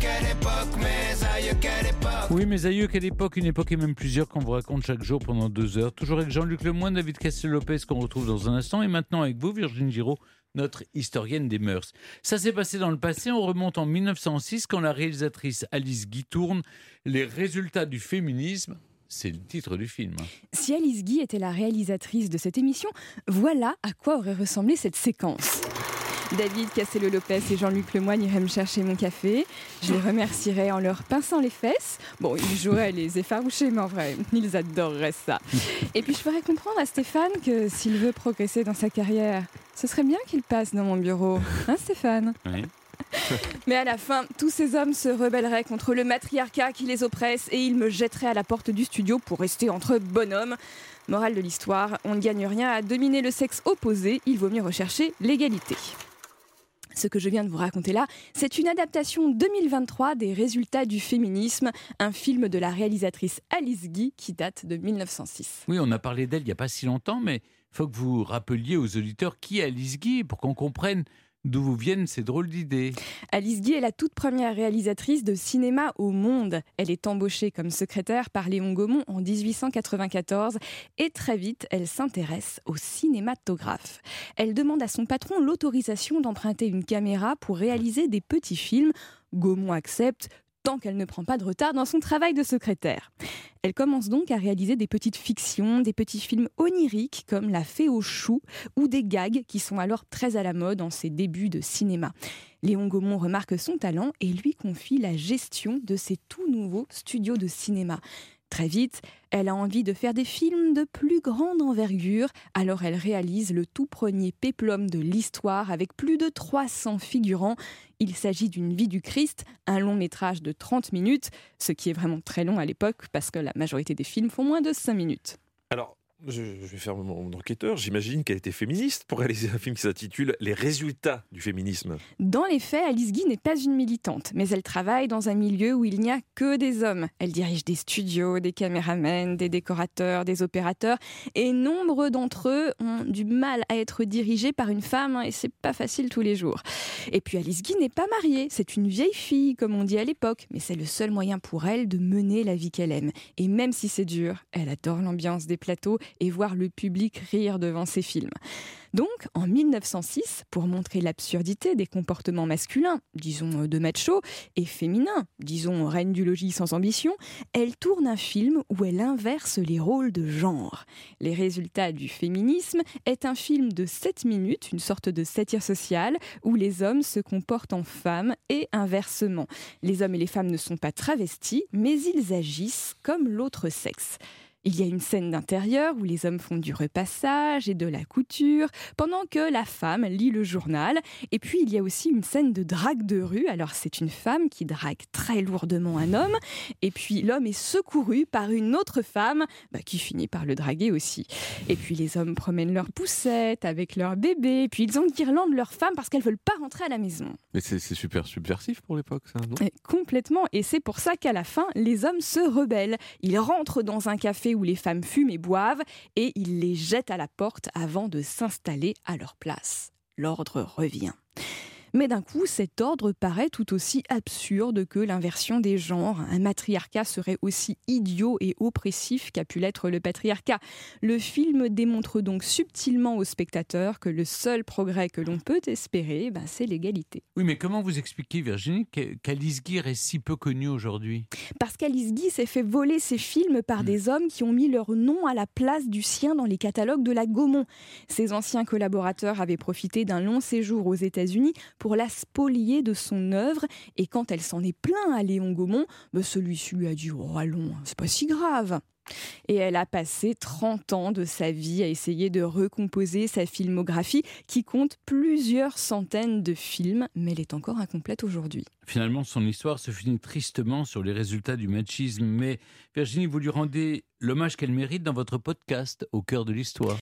quelle époque, mes aïeux, quelle époque. Oui, mes aïeux, quelle époque, une époque et même plusieurs qu'on vous raconte chaque jour pendant deux heures. Toujours avec Jean-Luc Lemoyne, David Castel-Lopez qu'on retrouve dans un instant et maintenant avec vous, Virginie Giraud, notre historienne des mœurs. Ça s'est passé dans le passé, on remonte en 1906 quand la réalisatrice Alice Guy tourne Les résultats du féminisme. C'est le titre du film. Si Alice Guy était la réalisatrice de cette émission, voilà à quoi aurait ressemblé cette séquence. David Cassello-Lopez et Jean-Luc Lemoyne iraient me chercher mon café. Je les remercierais en leur pinçant les fesses. Bon, ils joueraient les effarouchés, mais en vrai, ils adoreraient ça. Et puis je ferais comprendre à Stéphane que s'il veut progresser dans sa carrière, ce serait bien qu'il passe dans mon bureau. Hein, Stéphane? Oui. mais à la fin, tous ces hommes se rebelleraient contre le matriarcat qui les oppresse et ils me jetteraient à la porte du studio pour rester entre bonhommes. Morale de l'histoire, on ne gagne rien à dominer le sexe opposé, il vaut mieux rechercher l'égalité. Ce que je viens de vous raconter là, c'est une adaptation 2023 des résultats du féminisme, un film de la réalisatrice Alice Guy qui date de 1906. Oui, on a parlé d'elle il n'y a pas si longtemps, mais faut que vous rappeliez aux auditeurs qui est Alice Guy pour qu'on comprenne d'où vous viennent ces drôles d'idées. Alice Guy est la toute première réalisatrice de cinéma au monde. Elle est embauchée comme secrétaire par Léon Gaumont en 1894 et très vite, elle s'intéresse au cinématographe. Elle demande à son patron l'autorisation d'emprunter une caméra pour réaliser des petits films. Gaumont accepte qu'elle ne prend pas de retard dans son travail de secrétaire. Elle commence donc à réaliser des petites fictions, des petits films oniriques comme La Fée aux choux ou des gags qui sont alors très à la mode en ses débuts de cinéma. Léon Gaumont remarque son talent et lui confie la gestion de ses tout nouveaux studios de cinéma. Très vite, elle a envie de faire des films de plus grande envergure, alors elle réalise le tout premier péplum de l'histoire avec plus de 300 figurants. Il s'agit d'une vie du Christ, un long métrage de 30 minutes, ce qui est vraiment très long à l'époque parce que la majorité des films font moins de 5 minutes. Je, vais faire mon enquêteur. J'imagine qu'elle était féministe pour réaliser un film qui s'intitule Les résultats du féminisme. Dans les faits, Alice Guy n'est pas une militante, mais elle travaille dans un milieu où il n'y a que des hommes. Elle dirige des studios, des caméramens, des décorateurs, des opérateurs, et nombre d'entre eux ont du mal à être dirigés par une femme, hein, et c'est pas facile tous les jours. Et puis Alice Guy n'est pas mariée, c'est une vieille fille, comme on dit à l'époque, mais c'est le seul moyen pour elle de mener la vie qu'elle aime. Et même si c'est dur, elle adore l'ambiance des plateaux et voir le public rire devant ses films. Donc, en 1906, pour montrer l'absurdité des comportements masculins, disons de macho, et féminins, disons reine du logis sans ambition, elle tourne un film où elle inverse les rôles de genre. Les résultats du féminisme est un film de 7 minutes, une sorte de satire sociale, où les hommes se comportent en femmes et inversement. Les hommes et les femmes ne sont pas travestis, mais ils agissent comme l'autre sexe. Il y a une scène d'intérieur où les hommes font du repassage et de la couture, pendant que la femme lit le journal. Et puis il y a aussi une scène de drague de rue. Alors c'est une femme qui drague très lourdement un homme, et puis l'homme est secouru par une autre femme bah, qui finit par le draguer aussi. Et puis les hommes promènent leurs poussettes avec leurs bébés, et puis ils enguirlandent leurs femmes parce qu'elles veulent pas rentrer à la maison. Mais c'est super subversif pour l'époque, ça, non? Et complètement. Et c'est pour ça qu'à la fin, les hommes se rebellent. Ils rentrent dans un café où les femmes fument et boivent et ils les jettent à la porte avant de s'installer à leur place. L'ordre revient. Mais d'un coup, cet ordre paraît tout aussi absurde que l'inversion des genres. Un matriarcat serait aussi idiot et oppressif qu'a pu l'être le patriarcat. Le film démontre donc subtilement aux spectateurs que le seul progrès que l'on peut espérer, ben, c'est l'égalité. Oui, mais comment vous expliquez, Virginie, qu'Alice Guy est si peu connue aujourd'hui? Parce qu'Alice Guy s'est fait voler ses films par des hommes qui ont mis leur nom à la place du sien dans les catalogues de la Gaumont. Ses anciens collaborateurs avaient profité d'un long séjour aux États-Unis pour la spolier de son œuvre. Et quand elle s'en est plaint à Léon Gaumont, ben, celui-ci lui a dit Oh, allons, c'est pas si grave. Et elle a passé 30 ans de sa vie à essayer de recomposer sa filmographie qui compte plusieurs centaines de films, mais elle est encore incomplète aujourd'hui. Finalement, son histoire se finit tristement sur les résultats du machisme. Mais Virginie, vous lui rendez l'hommage qu'elle mérite dans votre podcast Au cœur de l'histoire.